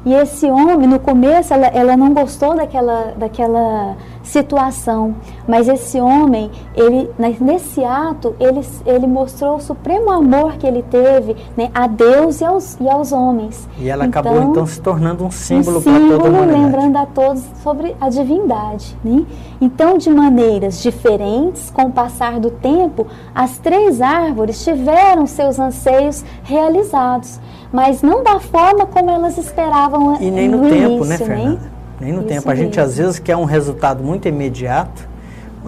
E esse homem, no começo, ela, ela não gostou daquela, daquela situação, mas esse homem, ele nesse ato, ele, ele mostrou o supremo amor que ele teve né, a Deus e aos, e aos homens. E ela então, acabou então se tornando um símbolo, um símbolo para toda a humanidade. lembrando a todos sobre a divindade. Né? Então, de maneiras diferentes, com o passar do tempo, as três árvores tiveram seus anseios realizados mas não da forma como elas esperavam E nem no, no tempo, início, né, Fernanda? Nem, nem no Isso tempo. A gente mesmo. às vezes quer um resultado muito imediato.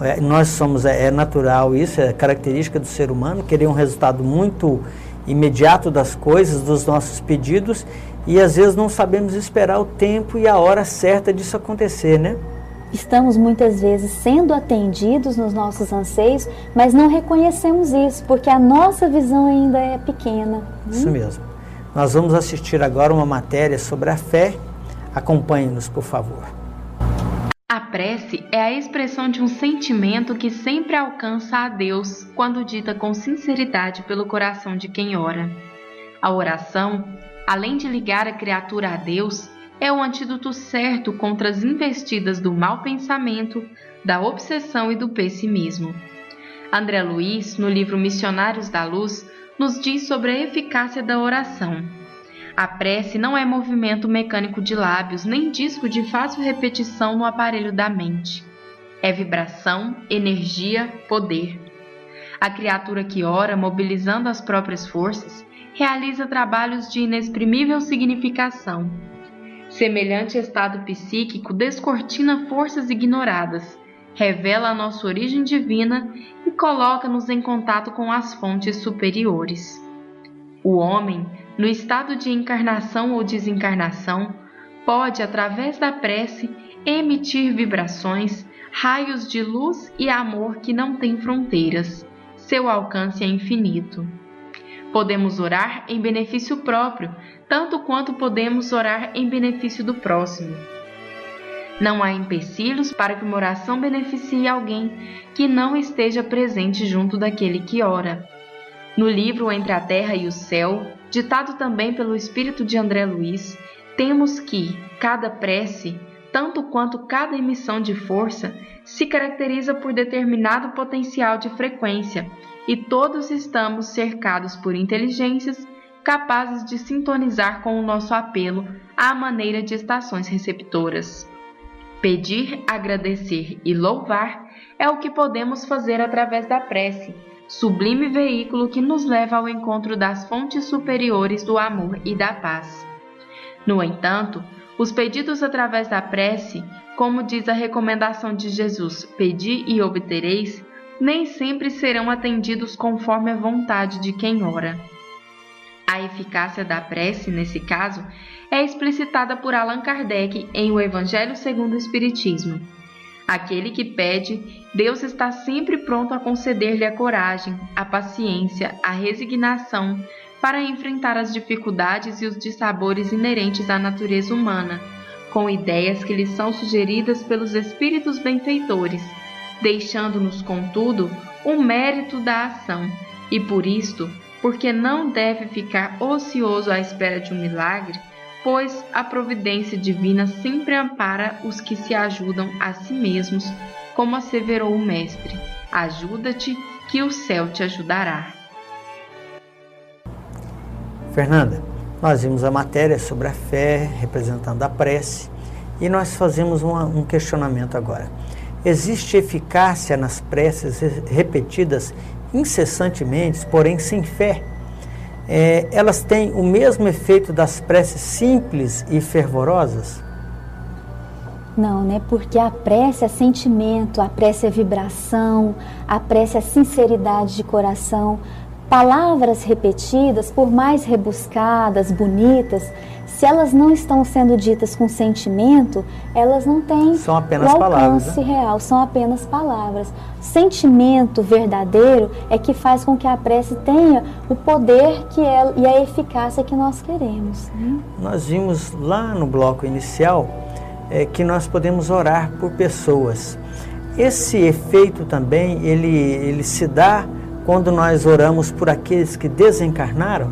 É, nós somos, é, é natural isso, é característica do ser humano, querer um resultado muito imediato das coisas, dos nossos pedidos, e às vezes não sabemos esperar o tempo e a hora certa disso acontecer, né? Estamos muitas vezes sendo atendidos nos nossos anseios, mas não reconhecemos isso, porque a nossa visão ainda é pequena. Isso Hum? mesmo. Nós vamos assistir agora uma matéria sobre a fé. Acompanhe-nos, por favor. A prece é a expressão de um sentimento que sempre alcança a Deus quando dita com sinceridade pelo coração de quem ora. A oração, além de ligar a criatura a Deus, é o antídoto certo contra as investidas do mau pensamento, da obsessão e do pessimismo. André Luiz, no livro Missionários da Luz, nos diz sobre a eficácia da oração. A prece não é movimento mecânico de lábios nem disco de fácil repetição no aparelho da mente. É vibração, energia, poder. A criatura que ora, mobilizando as próprias forças, realiza trabalhos de inexprimível significação. Semelhante estado psíquico descortina forças ignoradas, revela a nossa origem divina e coloca-nos em contato com as fontes superiores. O homem, no estado de encarnação ou desencarnação, pode, através da prece, emitir vibrações, raios de luz e amor que não têm fronteiras. Seu alcance é infinito. Podemos orar em benefício próprio, tanto quanto podemos orar em benefício do próximo. Não há empecilhos para que uma oração beneficie alguém que não esteja presente junto daquele que ora. No livro Entre a Terra e o Céu, ditado também pelo espírito de André Luiz, temos que cada prece, tanto quanto cada emissão de força, se caracteriza por determinado potencial de frequência e todos estamos cercados por inteligências capazes de sintonizar com o nosso apelo à maneira de estações receptoras. Pedir, agradecer e louvar é o que podemos fazer através da prece, sublime veículo que nos leva ao encontro das fontes superiores do amor e da paz. No entanto, os pedidos através da prece, como diz a recomendação de Jesus, pedi e obtereis, nem sempre serão atendidos conforme a vontade de quem ora. A eficácia da prece, nesse caso, é explicitada por Allan Kardec em O Evangelho segundo o Espiritismo. Aquele que pede, Deus está sempre pronto a conceder-lhe a coragem, a paciência, a resignação para enfrentar as dificuldades e os dissabores inerentes à natureza humana, com ideias que lhe são sugeridas pelos espíritos benfeitores deixando-nos, contudo, o mérito da ação, e por isto, porque não deve ficar ocioso à espera de um milagre, pois a providência divina sempre ampara os que se ajudam a si mesmos, como asseverou o Mestre: ajuda-te, que o céu te ajudará. Fernanda, nós vimos a matéria sobre a fé representando a prece e nós fazemos uma, um questionamento agora. Existe eficácia nas preces repetidas incessantemente, porém sem fé. É, elas têm o mesmo efeito das preces simples e fervorosas? Não, né? Porque a prece é sentimento, a prece é vibração, a prece é sinceridade de coração. Palavras repetidas, por mais rebuscadas, bonitas, se elas não estão sendo ditas com sentimento, elas não têm são apenas o alcance palavras, né? real, são apenas palavras. Sentimento verdadeiro é que faz com que a prece tenha o poder que é, e a eficácia que nós queremos. Né? Nós vimos lá no bloco inicial é, que nós podemos orar por pessoas. Esse efeito também ele, ele se dá quando nós oramos por aqueles que desencarnaram?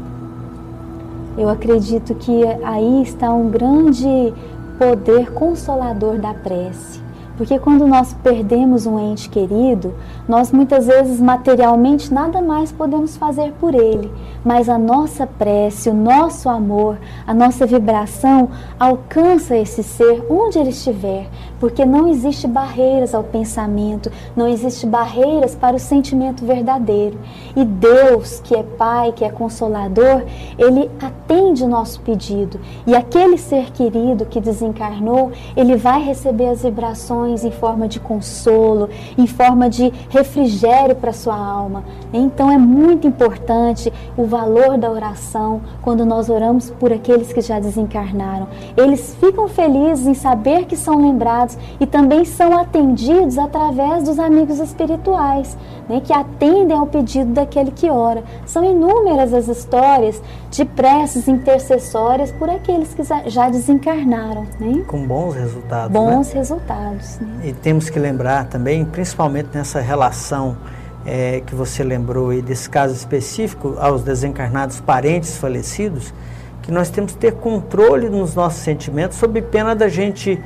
Eu acredito que aí está um grande poder consolador da prece. Porque quando nós perdemos um ente querido, nós muitas vezes materialmente nada mais podemos fazer por ele, mas a nossa prece, o nosso amor, a nossa vibração alcança esse ser onde ele estiver, porque não existe barreiras ao pensamento, não existe barreiras para o sentimento verdadeiro. E Deus, que é Pai, que é Consolador, ele atende o nosso pedido. E aquele ser querido que desencarnou, ele vai receber as vibrações em forma de consolo, em forma de refrigério para sua alma. Então é muito importante o valor da oração quando nós oramos por aqueles que já desencarnaram. Eles ficam felizes em saber que são lembrados e também são atendidos através dos amigos espirituais, né, que atendem ao pedido daquele que ora. São inúmeras as histórias de preces intercessórias por aqueles que já desencarnaram. Né? Com bons resultados. Bons né? resultados. Né? E temos que lembrar também, principalmente nessa relação é, que você lembrou aí desse caso específico aos desencarnados parentes falecidos, que nós temos que ter controle nos nossos sentimentos, sob pena da gente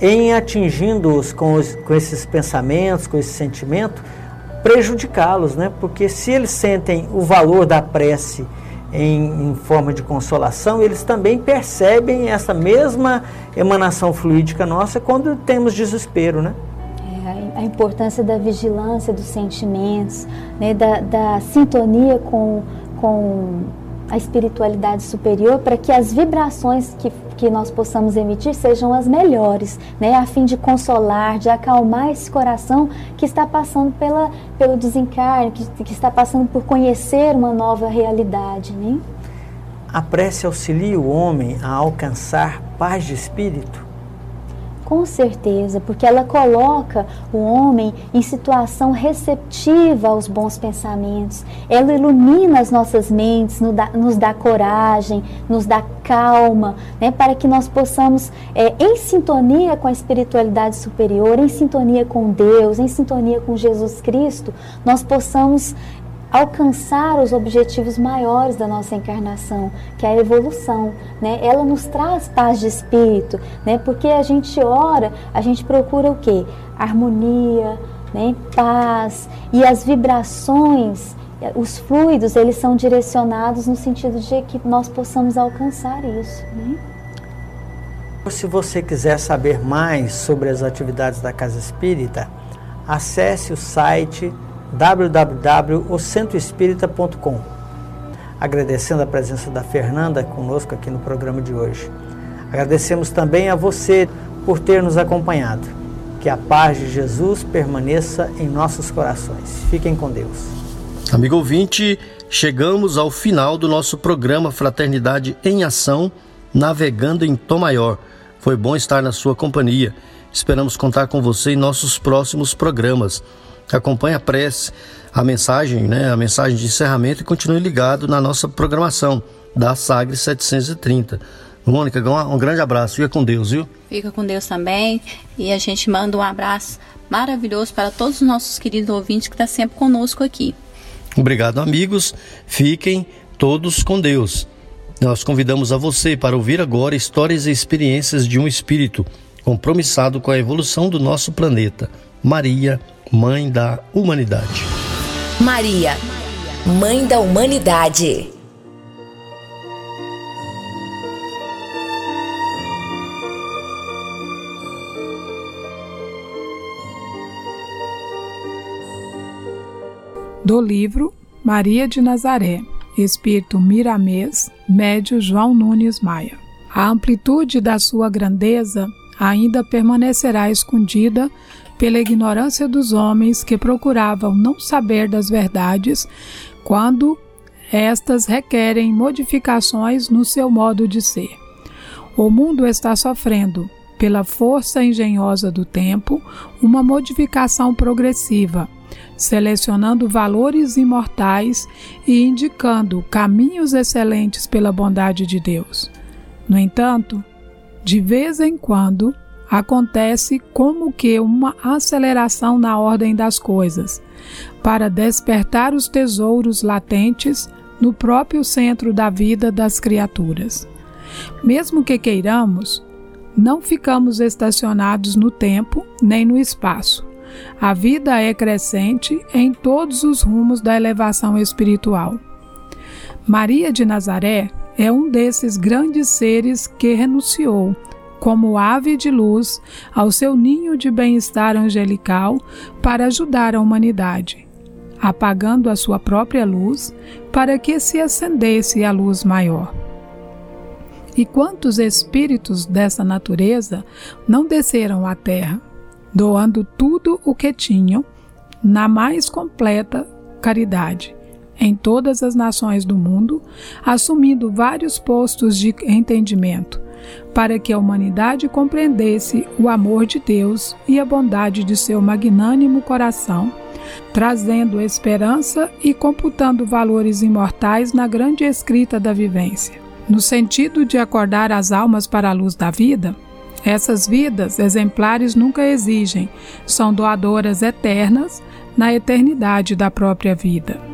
em atingindo-os com, com esses pensamentos, com esse sentimento, prejudicá-los, né? Porque se eles sentem o valor da prece em, em, forma de consolação, eles também percebem essa mesma emanação fluídica nossa quando temos desespero, né? É, a importância da vigilância dos sentimentos, né? da, da sintonia com, com a espiritualidade superior para que as vibrações que, que nós possamos emitir sejam as melhores, né? a fim de consolar, de acalmar esse coração que está passando pela, pelo desencarne, que, que está passando por conhecer uma nova realidade. Né? A prece auxilia o homem a alcançar paz de espírito? Com certeza, porque ela coloca o homem em situação receptiva aos bons pensamentos. Ela ilumina as nossas mentes, nos dá, coragem, nos dá calma, né, para que nós possamos, é, em sintonia com a espiritualidade superior, em sintonia com Deus, em sintonia com Jesus Cristo, nós possamos alcançar os objetivos maiores da nossa encarnação, que é a evolução, né? Ela nos traz paz de espírito, né? Porque a gente ora, a gente procura o quê? Harmonia, né? Paz e as vibrações, os fluidos, eles são direcionados no sentido de que nós possamos alcançar isso, né? Se você quiser saber mais sobre as atividades da Casa Espírita, acesse o site www.ocentroespírita.com. Agradecendo a presença da Fernanda conosco aqui no programa de hoje. Agradecemos também a você por ter nos acompanhado. Que a paz de Jesus permaneça em nossos corações. Fiquem com Deus. Amigo ouvinte, chegamos ao final do nosso programa Fraternidade em Ação, navegando em Tom Maior. Foi bom estar na sua companhia. Esperamos contar com você em nossos próximos programas acompanhe a prece, a mensagem, né, a mensagem de encerramento e continue ligado na nossa programação da Sagre 730. Mônica, um grande abraço. Fica com Deus, viu? Fica com Deus também. E a gente manda um abraço maravilhoso para todos os nossos queridos ouvintes que estão tá sempre conosco aqui. Obrigado, amigos. Fiquem todos com Deus. Nós convidamos a você para ouvir agora histórias e experiências de um espírito compromissado com a evolução do nosso planeta. Maria Mãe da Humanidade. Maria, Mãe da Humanidade. Do livro Maria de Nazaré, Espírito Miramês, Médio João Nunes Maia. A amplitude da sua grandeza ainda permanecerá escondida pela ignorância dos homens que procuravam não saber das verdades quando estas requerem modificações no seu modo de ser. O mundo está sofrendo, pela força engenhosa do tempo, uma modificação progressiva, selecionando valores imortais e indicando caminhos excelentes pela bondade de Deus. No entanto, de vez em quando, acontece como que uma aceleração na ordem das coisas, para despertar os tesouros latentes no próprio centro da vida das criaturas. Mesmo que queiramos, não ficamos estacionados no tempo nem no espaço. A vida é crescente em todos os rumos da elevação espiritual. Maria de Nazaré é um desses grandes seres que renunciou como ave de luz ao seu ninho de bem-estar angelical para ajudar a humanidade, apagando a sua própria luz para que se acendesse a luz maior. E quantos espíritos dessa natureza não desceram à terra, doando tudo o que tinham na mais completa caridade? Em todas as nações do mundo, assumindo vários postos de entendimento, para que a humanidade compreendesse o amor de Deus e a bondade de seu magnânimo coração, trazendo esperança e computando valores imortais na grande escrita da vivência. No sentido de acordar as almas para a luz da vida, essas vidas exemplares nunca exigem, são doadoras eternas na eternidade da própria vida.